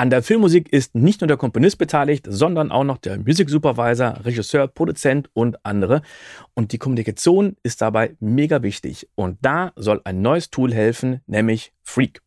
An der Filmmusik ist nicht nur der Komponist beteiligt, sondern auch noch der Music Supervisor, Regisseur, Produzent und andere. Und die Kommunikation ist dabei mega wichtig. Und da soll ein neues Tool helfen, nämlich Freak.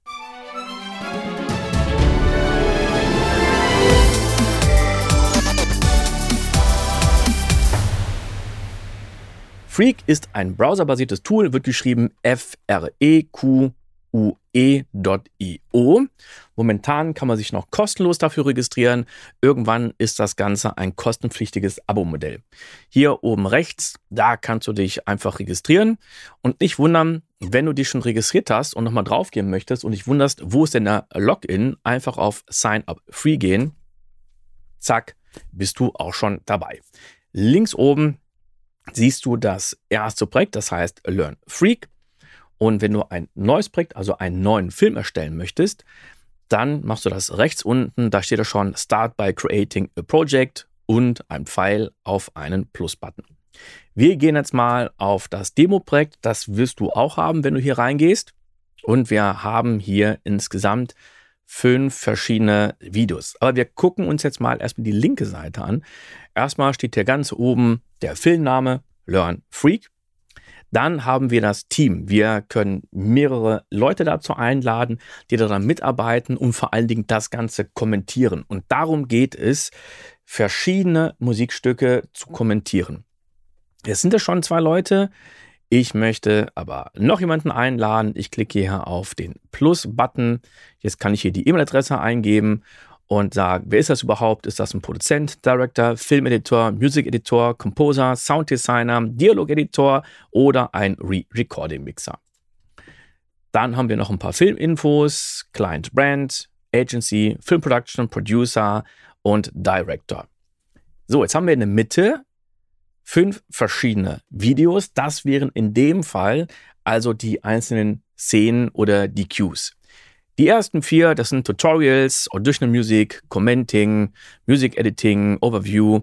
Freak ist ein browserbasiertes Tool, wird geschrieben F-R-E-Q ue.io. Momentan kann man sich noch kostenlos dafür registrieren. Irgendwann ist das Ganze ein kostenpflichtiges Abo-Modell. Hier oben rechts, da kannst du dich einfach registrieren und nicht wundern, wenn du dich schon registriert hast und nochmal draufgehen möchtest und dich wunderst, wo ist denn der Login, einfach auf Sign Up Free gehen. Zack, bist du auch schon dabei. Links oben siehst du das erste Projekt, das heißt Learn Freak. Und wenn du ein neues Projekt, also einen neuen Film erstellen möchtest, dann machst du das rechts unten, da steht ja schon Start by Creating a Project und ein Pfeil auf einen Plus-Button. Wir gehen jetzt mal auf das Demo-Projekt, das wirst du auch haben, wenn du hier reingehst. Und wir haben hier insgesamt fünf verschiedene Videos. Aber wir gucken uns jetzt mal erstmal die linke Seite an. Erstmal steht hier ganz oben der Filmname Learn Freak. Dann haben wir das Team. Wir können mehrere Leute dazu einladen, die daran mitarbeiten und vor allen Dingen das Ganze kommentieren. Und darum geht es, verschiedene Musikstücke zu kommentieren. Jetzt sind es schon zwei Leute. Ich möchte aber noch jemanden einladen. Ich klicke hier auf den Plus-Button. Jetzt kann ich hier die E-Mail-Adresse eingeben und sagen, wer ist das überhaupt? Ist das ein Produzent, Director, Filmeditor, Music Editor, Composer, Sounddesigner, Dialogeditor oder ein Re-Recording-Mixer? Dann haben wir noch ein paar Filminfos, Client Brand, Agency, Film Production, Producer und Director. So, jetzt haben wir in der Mitte fünf verschiedene Videos. Das wären in dem Fall also die einzelnen Szenen oder die Cues. Die ersten vier, das sind Tutorials, Auditional Music, Commenting, Music Editing, Overview.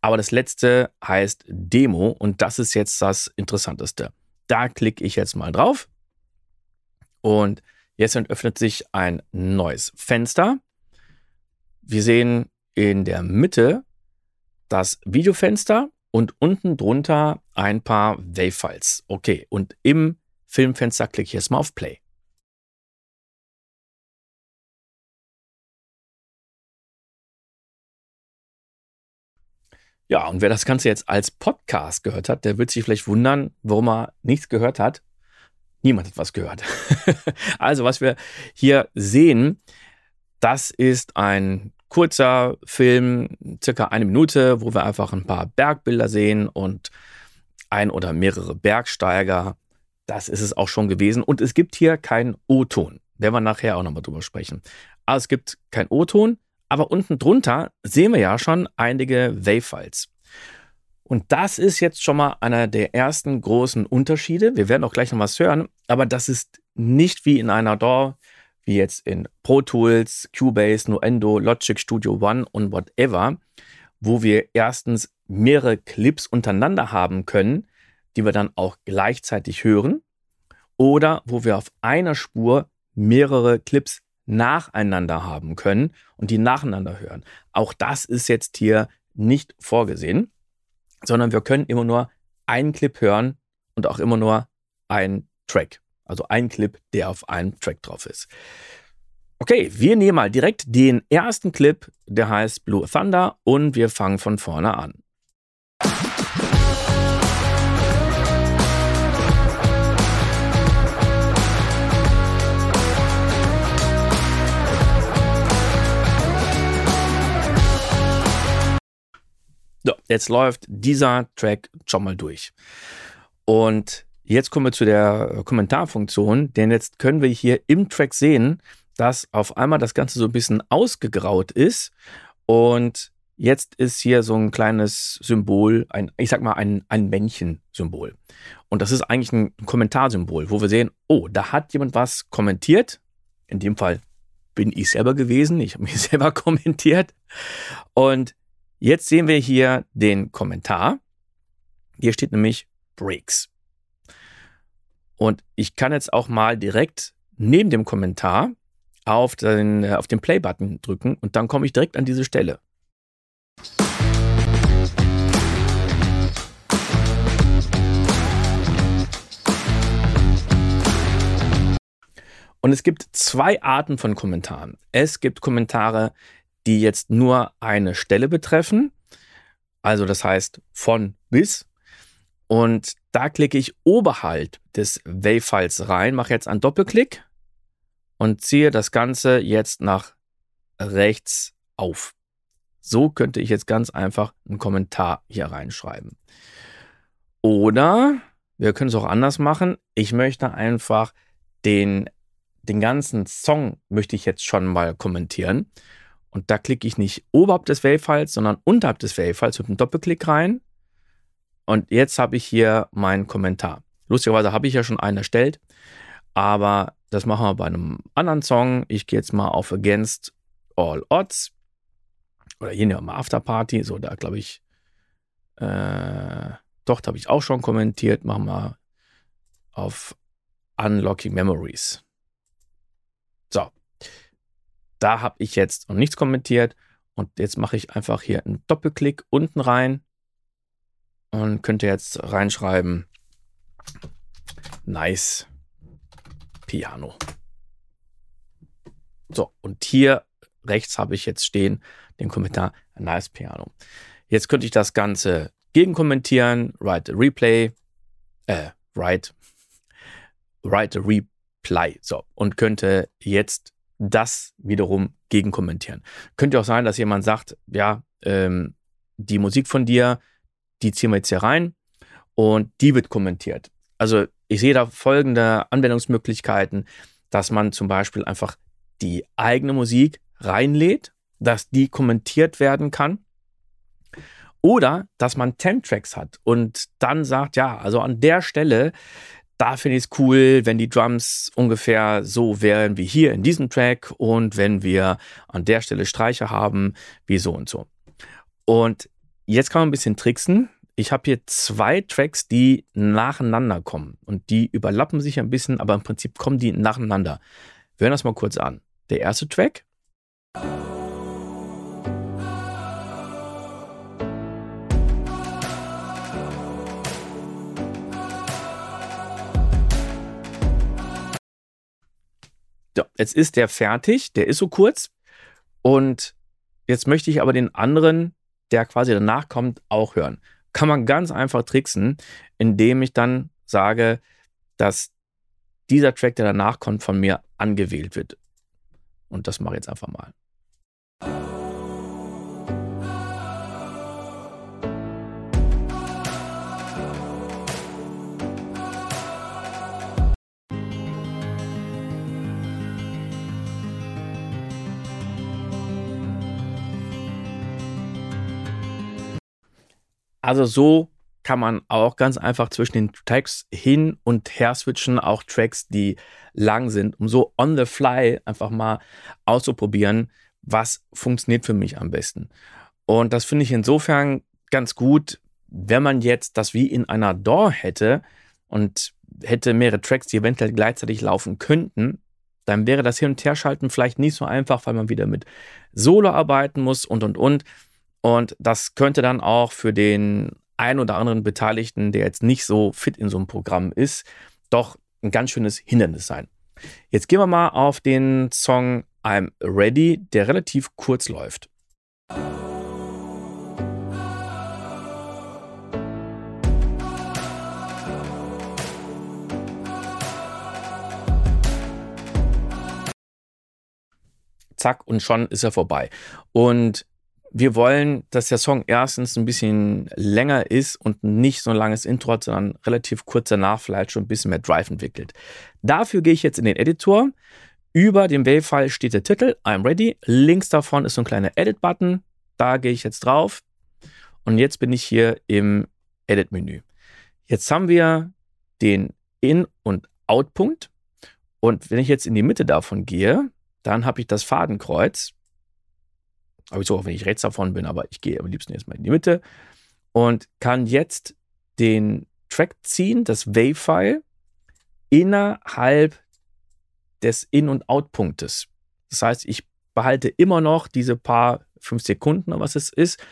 Aber das letzte heißt Demo und das ist jetzt das Interessanteste. Da klicke ich jetzt mal drauf und jetzt öffnet sich ein neues Fenster. Wir sehen in der Mitte das Videofenster und unten drunter ein paar Wave-Files. Okay, und im Filmfenster klicke ich jetzt mal auf Play. Ja, und wer das Ganze jetzt als Podcast gehört hat, der wird sich vielleicht wundern, warum er nichts gehört hat. Niemand hat was gehört. also, was wir hier sehen, das ist ein kurzer Film, circa eine Minute, wo wir einfach ein paar Bergbilder sehen und ein oder mehrere Bergsteiger. Das ist es auch schon gewesen. Und es gibt hier keinen O-Ton. Werden wir nachher auch nochmal drüber sprechen. Aber es gibt keinen O-Ton, aber unten drunter sehen wir ja schon einige Wave-Files. Und das ist jetzt schon mal einer der ersten großen Unterschiede. Wir werden auch gleich noch was hören, aber das ist nicht wie in einer DAW, wie jetzt in Pro Tools, Cubase, Nuendo, Logic Studio One und whatever, wo wir erstens mehrere Clips untereinander haben können, die wir dann auch gleichzeitig hören, oder wo wir auf einer Spur mehrere Clips nacheinander haben können und die nacheinander hören. Auch das ist jetzt hier nicht vorgesehen, sondern wir können immer nur einen Clip hören und auch immer nur einen Track. Also einen Clip, der auf einem Track drauf ist. Okay, wir nehmen mal direkt den ersten Clip, der heißt Blue Thunder und wir fangen von vorne an. So, jetzt läuft dieser Track schon mal durch. Und jetzt kommen wir zu der äh, Kommentarfunktion, denn jetzt können wir hier im Track sehen, dass auf einmal das Ganze so ein bisschen ausgegraut ist und jetzt ist hier so ein kleines Symbol, ein, ich sag mal ein, ein Männchen-Symbol. Und das ist eigentlich ein Kommentarsymbol, wo wir sehen, oh, da hat jemand was kommentiert. In dem Fall bin ich selber gewesen, ich habe mich selber kommentiert. Und Jetzt sehen wir hier den Kommentar. Hier steht nämlich Breaks. Und ich kann jetzt auch mal direkt neben dem Kommentar auf den, äh, auf den Play-Button drücken und dann komme ich direkt an diese Stelle. Und es gibt zwei Arten von Kommentaren. Es gibt Kommentare, die jetzt nur eine Stelle betreffen. Also das heißt von bis. Und da klicke ich oberhalb des Wave-Files rein, mache jetzt einen Doppelklick und ziehe das Ganze jetzt nach rechts auf. So könnte ich jetzt ganz einfach einen Kommentar hier reinschreiben. Oder wir können es auch anders machen. Ich möchte einfach den den ganzen Song möchte ich jetzt schon mal kommentieren. Und da klicke ich nicht oberhalb des Wave-Files, sondern unterhalb des Wave-Files mit einem Doppelklick rein. Und jetzt habe ich hier meinen Kommentar. Lustigerweise habe ich ja schon einen erstellt, aber das machen wir bei einem anderen Song. Ich gehe jetzt mal auf Against All Odds. Oder hier nehmen wir mal Afterparty. So, da glaube ich, äh, doch, da habe ich auch schon kommentiert. Machen wir auf Unlocking Memories. Da habe ich jetzt noch nichts kommentiert und jetzt mache ich einfach hier einen Doppelklick unten rein und könnte jetzt reinschreiben, nice Piano. So, und hier rechts habe ich jetzt stehen den Kommentar nice Piano. Jetzt könnte ich das Ganze gegenkommentieren, write a replay, äh, write, write a replay Play. So, und könnte jetzt das wiederum gegenkommentieren. Könnte auch sein, dass jemand sagt, ja, ähm, die Musik von dir, die ziehen wir jetzt hier rein und die wird kommentiert. Also ich sehe da folgende Anwendungsmöglichkeiten, dass man zum Beispiel einfach die eigene Musik reinlädt, dass die kommentiert werden kann. Oder dass man 10 Tracks hat und dann sagt, ja, also an der Stelle, da finde ich es cool, wenn die Drums ungefähr so wären wie hier in diesem Track und wenn wir an der Stelle Streicher haben, wie so und so. Und jetzt kann man ein bisschen tricksen. Ich habe hier zwei Tracks, die nacheinander kommen und die überlappen sich ein bisschen, aber im Prinzip kommen die nacheinander. Wir hören das mal kurz an. Der erste Track. Jetzt ist der fertig, der ist so kurz. Und jetzt möchte ich aber den anderen, der quasi danach kommt, auch hören. Kann man ganz einfach tricksen, indem ich dann sage, dass dieser Track, der danach kommt, von mir angewählt wird. Und das mache ich jetzt einfach mal. Also so kann man auch ganz einfach zwischen den Tracks hin und her switchen, auch Tracks, die lang sind, um so on the fly einfach mal auszuprobieren, was funktioniert für mich am besten. Und das finde ich insofern ganz gut, wenn man jetzt das wie in einer DAW hätte und hätte mehrere Tracks, die eventuell gleichzeitig laufen könnten, dann wäre das Hin- und Herschalten vielleicht nicht so einfach, weil man wieder mit Solo arbeiten muss und und und. Und das könnte dann auch für den ein oder anderen Beteiligten, der jetzt nicht so fit in so einem Programm ist, doch ein ganz schönes Hindernis sein. Jetzt gehen wir mal auf den Song I'm Ready, der relativ kurz läuft. Zack, und schon ist er vorbei. Und wir wollen, dass der Song erstens ein bisschen länger ist und nicht so ein langes Intro hat, sondern relativ kurz danach vielleicht schon ein bisschen mehr Drive entwickelt. Dafür gehe ich jetzt in den Editor. Über dem Wave-File steht der Titel, I'm ready. Links davon ist so ein kleiner Edit-Button. Da gehe ich jetzt drauf. Und jetzt bin ich hier im Edit-Menü. Jetzt haben wir den In- und Out-Punkt. Und wenn ich jetzt in die Mitte davon gehe, dann habe ich das Fadenkreuz habe ich so, auch wenn ich rechts davon bin, aber ich gehe am liebsten erstmal in die Mitte und kann jetzt den Track ziehen, das Wave-File, innerhalb des In- und Out-Punktes. Das heißt, ich behalte immer noch diese paar fünf Sekunden, was es ist,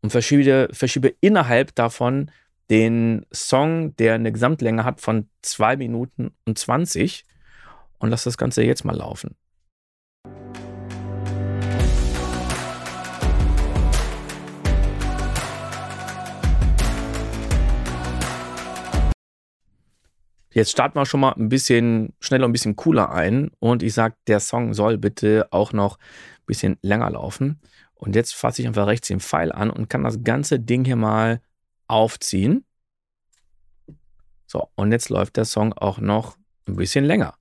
und verschiebe, verschiebe innerhalb davon den Song, der eine Gesamtlänge hat von zwei Minuten und 20 und lasse das Ganze jetzt mal laufen. Jetzt starten wir schon mal ein bisschen schneller, ein bisschen cooler ein. Und ich sage, der Song soll bitte auch noch ein bisschen länger laufen. Und jetzt fasse ich einfach rechts den Pfeil an und kann das ganze Ding hier mal aufziehen. So, und jetzt läuft der Song auch noch ein bisschen länger.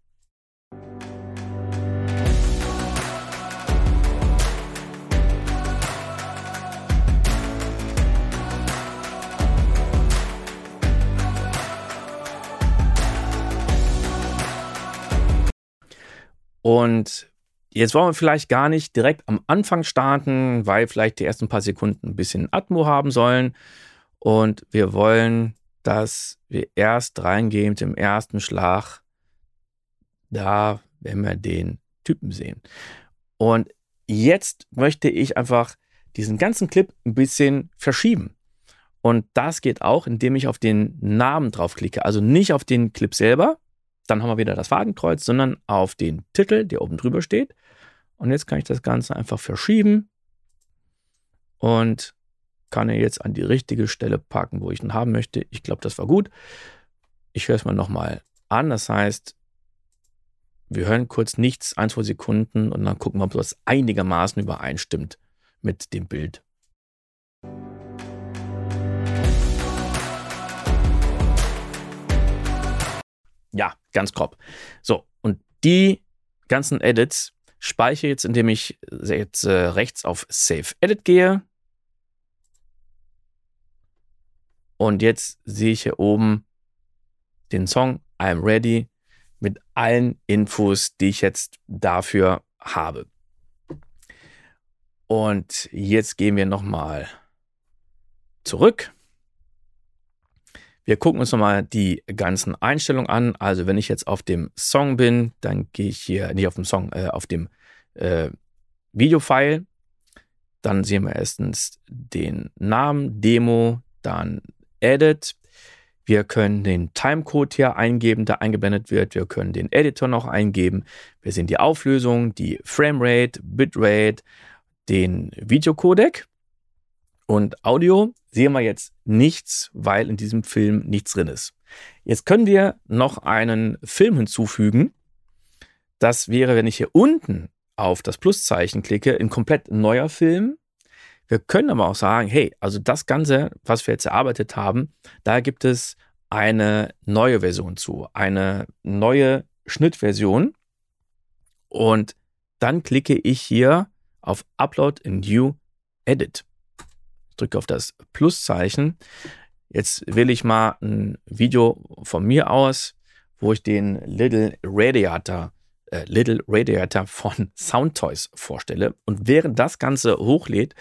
Und jetzt wollen wir vielleicht gar nicht direkt am Anfang starten, weil vielleicht die ersten paar Sekunden ein bisschen Atmo haben sollen. Und wir wollen, dass wir erst reingehen mit dem ersten Schlag. Da werden wir den Typen sehen. Und jetzt möchte ich einfach diesen ganzen Clip ein bisschen verschieben. Und das geht auch, indem ich auf den Namen draufklicke. Also nicht auf den Clip selber, dann haben wir wieder das Fadenkreuz, sondern auf den Titel, der oben drüber steht. Und jetzt kann ich das Ganze einfach verschieben und kann ihn jetzt an die richtige Stelle packen, wo ich ihn haben möchte. Ich glaube, das war gut. Ich höre es mal nochmal an. Das heißt, wir hören kurz nichts, ein, zwei Sekunden und dann gucken wir, ob das einigermaßen übereinstimmt mit dem Bild. Ja, ganz grob. So, und die ganzen Edits speichere jetzt, indem ich jetzt äh, rechts auf Save Edit gehe. Und jetzt sehe ich hier oben den Song I'm Ready mit allen Infos, die ich jetzt dafür habe. Und jetzt gehen wir nochmal zurück wir gucken uns nochmal die ganzen Einstellungen an. Also wenn ich jetzt auf dem Song bin, dann gehe ich hier, nicht auf dem Song, äh, auf dem äh, Videofile. Dann sehen wir erstens den Namen, Demo, dann Edit. Wir können den Timecode hier eingeben, der eingeblendet wird. Wir können den Editor noch eingeben. Wir sehen die Auflösung, die Framerate, Bitrate, den Videocodec. Und Audio sehen wir jetzt nichts, weil in diesem Film nichts drin ist. Jetzt können wir noch einen Film hinzufügen. Das wäre, wenn ich hier unten auf das Pluszeichen klicke, ein komplett neuer Film. Wir können aber auch sagen, hey, also das Ganze, was wir jetzt erarbeitet haben, da gibt es eine neue Version zu, eine neue Schnittversion. Und dann klicke ich hier auf Upload in New Edit drücke auf das Pluszeichen. Jetzt wähle ich mal ein Video von mir aus, wo ich den Little Radiator, äh, Little Radiator von Soundtoys vorstelle. Und während das Ganze hochlädt,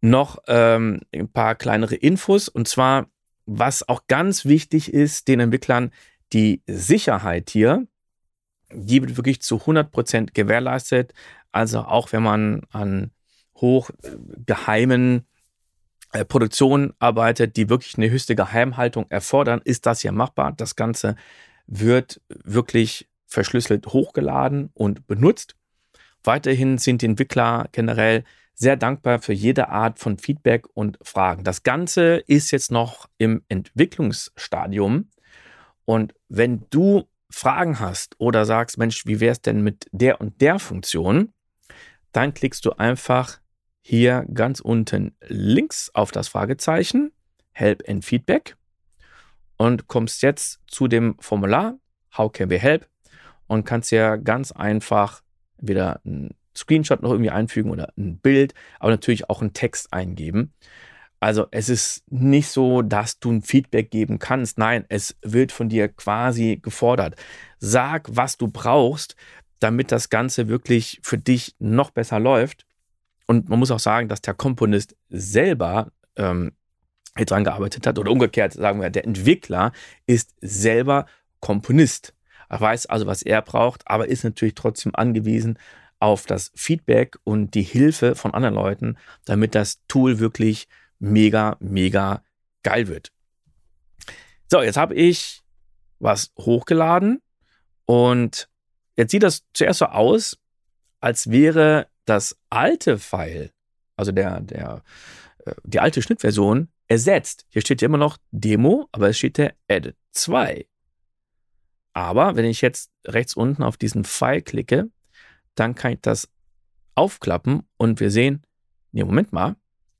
noch ähm, ein paar kleinere Infos. Und zwar, was auch ganz wichtig ist, den Entwicklern, die Sicherheit hier, die wird wirklich zu 100% gewährleistet. Also auch wenn man an hochgeheimen äh, Produktionen arbeitet, die wirklich eine höchste Geheimhaltung erfordern, ist das ja machbar. Das Ganze wird wirklich verschlüsselt hochgeladen und benutzt. Weiterhin sind die Entwickler generell sehr dankbar für jede Art von Feedback und Fragen. Das Ganze ist jetzt noch im Entwicklungsstadium. Und wenn du Fragen hast oder sagst, Mensch, wie wäre es denn mit der und der Funktion, dann klickst du einfach hier ganz unten links auf das Fragezeichen, Help and Feedback und kommst jetzt zu dem Formular How can we help und kannst ja ganz einfach wieder ein Screenshot noch irgendwie einfügen oder ein Bild, aber natürlich auch einen Text eingeben. Also es ist nicht so, dass du ein Feedback geben kannst. Nein, es wird von dir quasi gefordert. Sag, was du brauchst, damit das Ganze wirklich für dich noch besser läuft. Und man muss auch sagen, dass der Komponist selber ähm, dran gearbeitet hat oder umgekehrt sagen wir, der Entwickler ist selber Komponist. Er weiß also, was er braucht, aber ist natürlich trotzdem angewiesen auf das Feedback und die Hilfe von anderen Leuten, damit das Tool wirklich mega, mega geil wird. So, jetzt habe ich was hochgeladen und jetzt sieht das zuerst so aus, als wäre das alte File, also der, der, äh, die alte Schnittversion, ersetzt. Hier steht ja immer noch Demo, aber es steht der Edit 2. Aber wenn ich jetzt rechts unten auf diesen Pfeil klicke, dann kann ich das aufklappen und wir sehen, nee, Moment mal,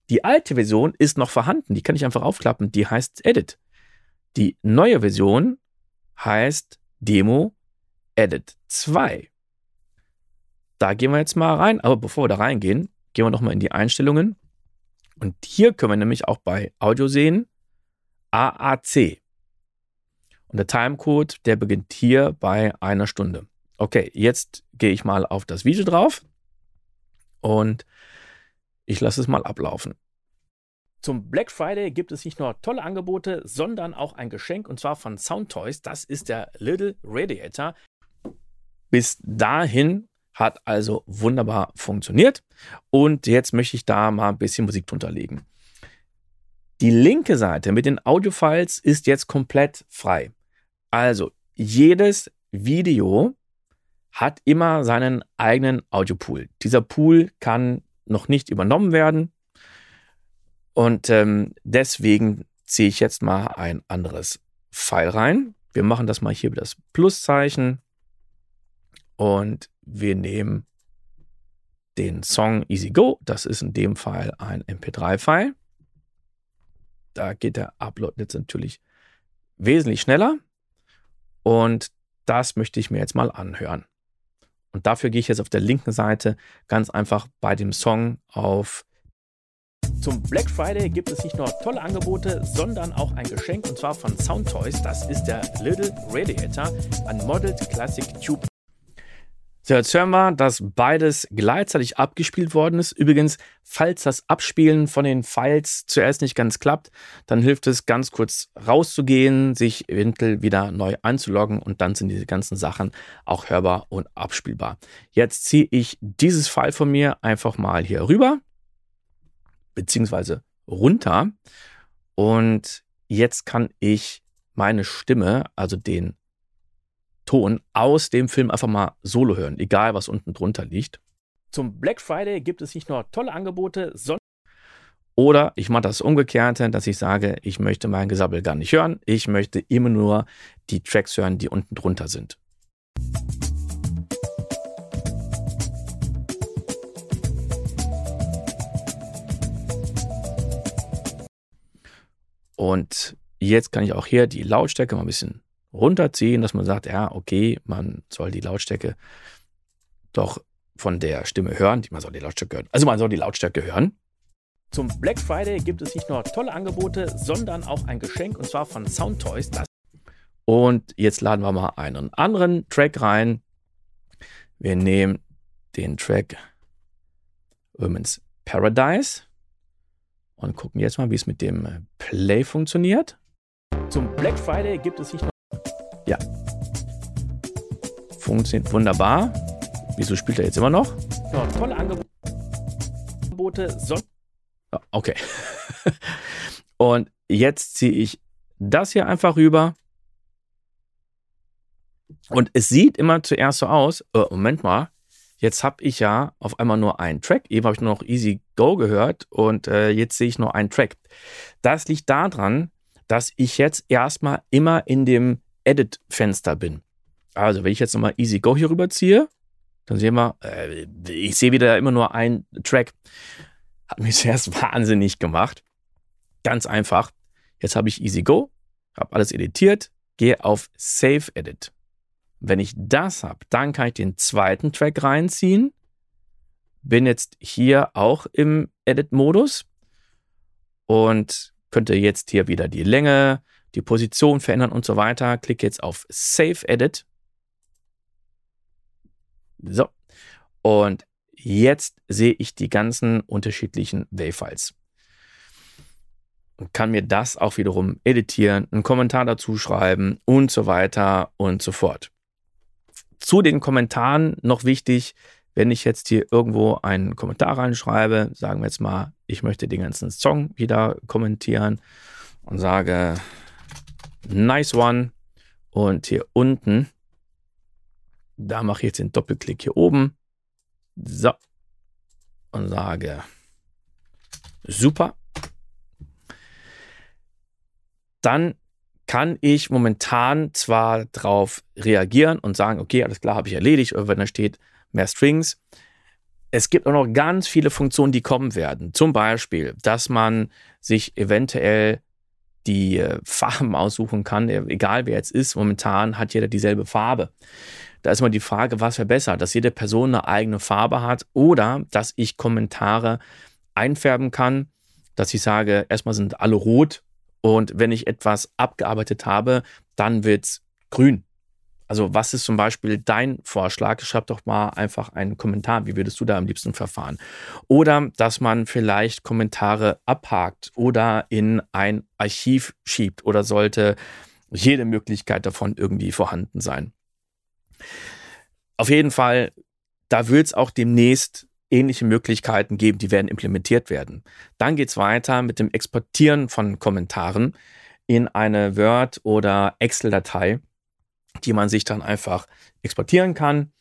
die alte Version ist noch vorhanden, die kann ich einfach aufklappen, die heißt Edit. Die neue Version heißt Demo Edit 2. Da gehen wir jetzt mal rein, aber bevor wir da reingehen, gehen wir nochmal in die Einstellungen. Und hier können wir nämlich auch bei Audio sehen, AAC. Und der Timecode, der beginnt hier bei einer Stunde. Okay, jetzt gehe ich mal auf das Video drauf und ich lasse es mal ablaufen. Zum Black Friday gibt es nicht nur tolle Angebote, sondern auch ein Geschenk und zwar von Soundtoys. Das ist der Little Radiator. Bis dahin hat also wunderbar funktioniert und jetzt möchte ich da mal ein bisschen Musik drunter legen. Die linke Seite mit den Audiofiles ist jetzt komplett frei. Also jedes Video hat immer seinen eigenen Audiopool. Dieser Pool kann noch nicht übernommen werden und ähm, deswegen ziehe ich jetzt mal ein anderes File rein. Wir machen das mal hier über das Pluszeichen und wir nehmen den Song Easy Go. Das ist in dem Fall ein MP3-File. Da geht der Upload jetzt natürlich wesentlich schneller. Und das möchte ich mir jetzt mal anhören. Und dafür gehe ich jetzt auf der linken Seite ganz einfach bei dem Song auf. Zum Black Friday gibt es nicht nur tolle Angebote, sondern auch ein Geschenk und zwar von Soundtoys. Das ist der Little Radiator, ein Modeled Classic Tube so, jetzt hören wir, dass beides gleichzeitig abgespielt worden ist. Übrigens, falls das Abspielen von den Files zuerst nicht ganz klappt, dann hilft es ganz kurz rauszugehen, sich eventuell wieder neu einzuloggen und dann sind diese ganzen Sachen auch hörbar und abspielbar. Jetzt ziehe ich dieses File von mir einfach mal hier rüber, beziehungsweise runter und jetzt kann ich meine Stimme, also den Ton aus dem Film einfach mal solo hören, egal was unten drunter liegt. Zum Black Friday gibt es nicht nur tolle Angebote, sondern oder ich mache das Umgekehrte, dass ich sage, ich möchte mein Gesabbel gar nicht hören. Ich möchte immer nur die Tracks hören, die unten drunter sind. Und jetzt kann ich auch hier die Lautstärke mal ein bisschen runterziehen, dass man sagt, ja, okay, man soll die Lautstärke doch von der Stimme hören. Man soll die Lautstärke hören. Also man soll die Lautstärke hören. Zum Black Friday gibt es nicht nur tolle Angebote, sondern auch ein Geschenk und zwar von Soundtoys. und jetzt laden wir mal einen anderen Track rein. Wir nehmen den Track Women's Paradise und gucken jetzt mal, wie es mit dem Play funktioniert. Zum Black Friday gibt es nicht nur ja. Funktioniert wunderbar. Wieso spielt er jetzt immer noch? Ja, tolle Angebote. Son okay. Und jetzt ziehe ich das hier einfach rüber. Und es sieht immer zuerst so aus, äh, Moment mal, jetzt habe ich ja auf einmal nur einen Track. Eben habe ich nur noch Easy Go gehört und äh, jetzt sehe ich nur einen Track. Das liegt daran, dass ich jetzt erstmal immer in dem Edit-Fenster bin. Also, wenn ich jetzt nochmal Easy Go hier rüberziehe, dann sehen wir, äh, ich sehe wieder immer nur einen Track. Hat mich zuerst wahnsinnig gemacht. Ganz einfach. Jetzt habe ich Easy Go, habe alles editiert, gehe auf Save Edit. Wenn ich das habe, dann kann ich den zweiten Track reinziehen. Bin jetzt hier auch im Edit-Modus und könnte jetzt hier wieder die Länge, die Position verändern und so weiter. Klicke jetzt auf Save Edit. So. Und jetzt sehe ich die ganzen unterschiedlichen Wave-Files. Und kann mir das auch wiederum editieren, einen Kommentar dazu schreiben und so weiter und so fort. zu den Kommentaren noch wichtig, wenn ich jetzt hier irgendwo einen Kommentar reinschreibe, sagen wir jetzt mal, ich möchte den ganzen Song wieder kommentieren und sage nice one und hier unten, da mache ich jetzt den Doppelklick hier oben, so und sage super. Dann kann ich momentan zwar darauf reagieren und sagen, okay, alles klar, habe ich erledigt, oder wenn da steht mehr Strings. Es gibt auch noch ganz viele Funktionen, die kommen werden. Zum Beispiel, dass man sich eventuell die äh, Farben aussuchen kann, egal wer jetzt ist. Momentan hat jeder dieselbe Farbe. Da ist mal die Frage, was wäre besser, dass jede Person eine eigene Farbe hat oder dass ich Kommentare einfärben kann, dass ich sage, erstmal sind alle rot und wenn ich etwas abgearbeitet habe, dann wird es grün. Also was ist zum Beispiel dein Vorschlag? Schreib doch mal einfach einen Kommentar. Wie würdest du da am liebsten verfahren? Oder dass man vielleicht Kommentare abhakt oder in ein Archiv schiebt oder sollte jede Möglichkeit davon irgendwie vorhanden sein. Auf jeden Fall, da wird es auch demnächst ähnliche Möglichkeiten geben, die werden implementiert werden. Dann geht es weiter mit dem Exportieren von Kommentaren in eine Word- oder Excel-Datei, die man sich dann einfach exportieren kann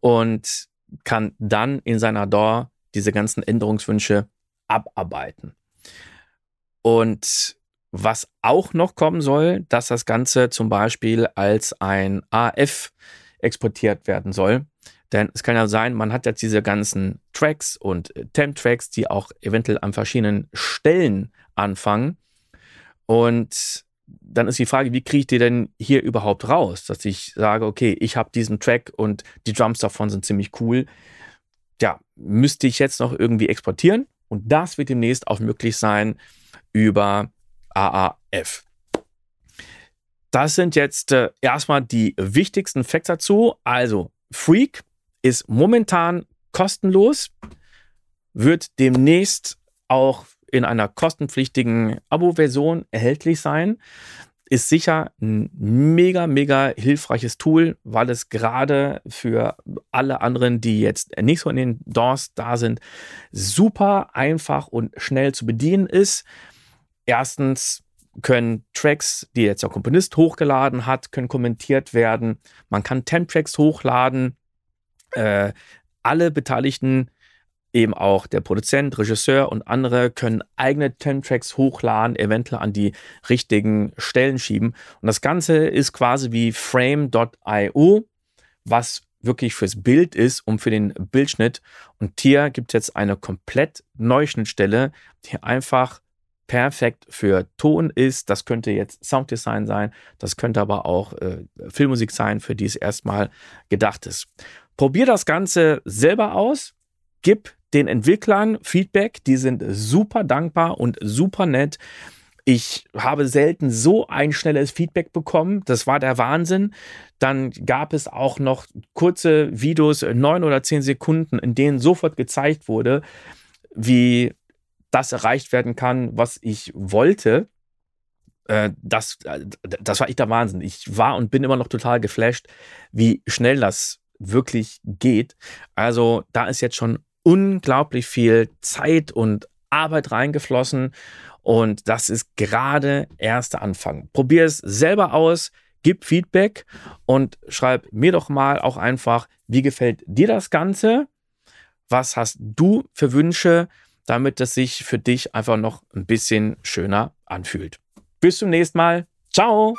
und kann dann in seiner DAW diese ganzen Änderungswünsche abarbeiten. Und was auch noch kommen soll, dass das Ganze zum Beispiel als ein AF exportiert werden soll. Denn es kann ja sein, man hat jetzt diese ganzen Tracks und äh, Temp-Tracks, die auch eventuell an verschiedenen Stellen anfangen. Und dann ist die Frage, wie kriege ich die denn hier überhaupt raus? Dass ich sage, okay, ich habe diesen Track und die Drums davon sind ziemlich cool. Ja, müsste ich jetzt noch irgendwie exportieren. Und das wird demnächst auch möglich sein über AAF. Das sind jetzt äh, erstmal die wichtigsten Facts dazu. Also Freak ist momentan kostenlos, wird demnächst auch in einer kostenpflichtigen Abo-Version erhältlich sein. Ist sicher ein mega, mega hilfreiches Tool, weil es gerade für alle anderen, die jetzt nicht so in den DOS da sind, super einfach und schnell zu bedienen ist. Erstens können Tracks, die jetzt der Komponist hochgeladen hat, können kommentiert werden. Man kann Temp-Tracks hochladen äh, alle Beteiligten, eben auch der Produzent, Regisseur und andere, können eigene Temp-Tracks hochladen, eventuell an die richtigen Stellen schieben. Und das Ganze ist quasi wie Frame.io, was wirklich fürs Bild ist und für den Bildschnitt. Und hier gibt es jetzt eine komplett neue Schnittstelle, die einfach perfekt für Ton ist. Das könnte jetzt Sounddesign sein, das könnte aber auch äh, Filmmusik sein, für die es erstmal gedacht ist. Probier das Ganze selber aus, gib den Entwicklern Feedback, die sind super dankbar und super nett. Ich habe selten so ein schnelles Feedback bekommen. Das war der Wahnsinn. Dann gab es auch noch kurze Videos, neun oder zehn Sekunden, in denen sofort gezeigt wurde, wie das erreicht werden kann, was ich wollte. Äh, das, äh, das war echt der Wahnsinn. Ich war und bin immer noch total geflasht, wie schnell das wirklich geht. Also da ist jetzt schon unglaublich viel Zeit und Arbeit reingeflossen und das ist gerade erster Anfang. Probier es selber aus, gib Feedback und schreib mir doch mal auch einfach, wie gefällt dir das Ganze? Was hast du für Wünsche, damit es sich für dich einfach noch ein bisschen schöner anfühlt? Bis zum nächsten Mal. Ciao!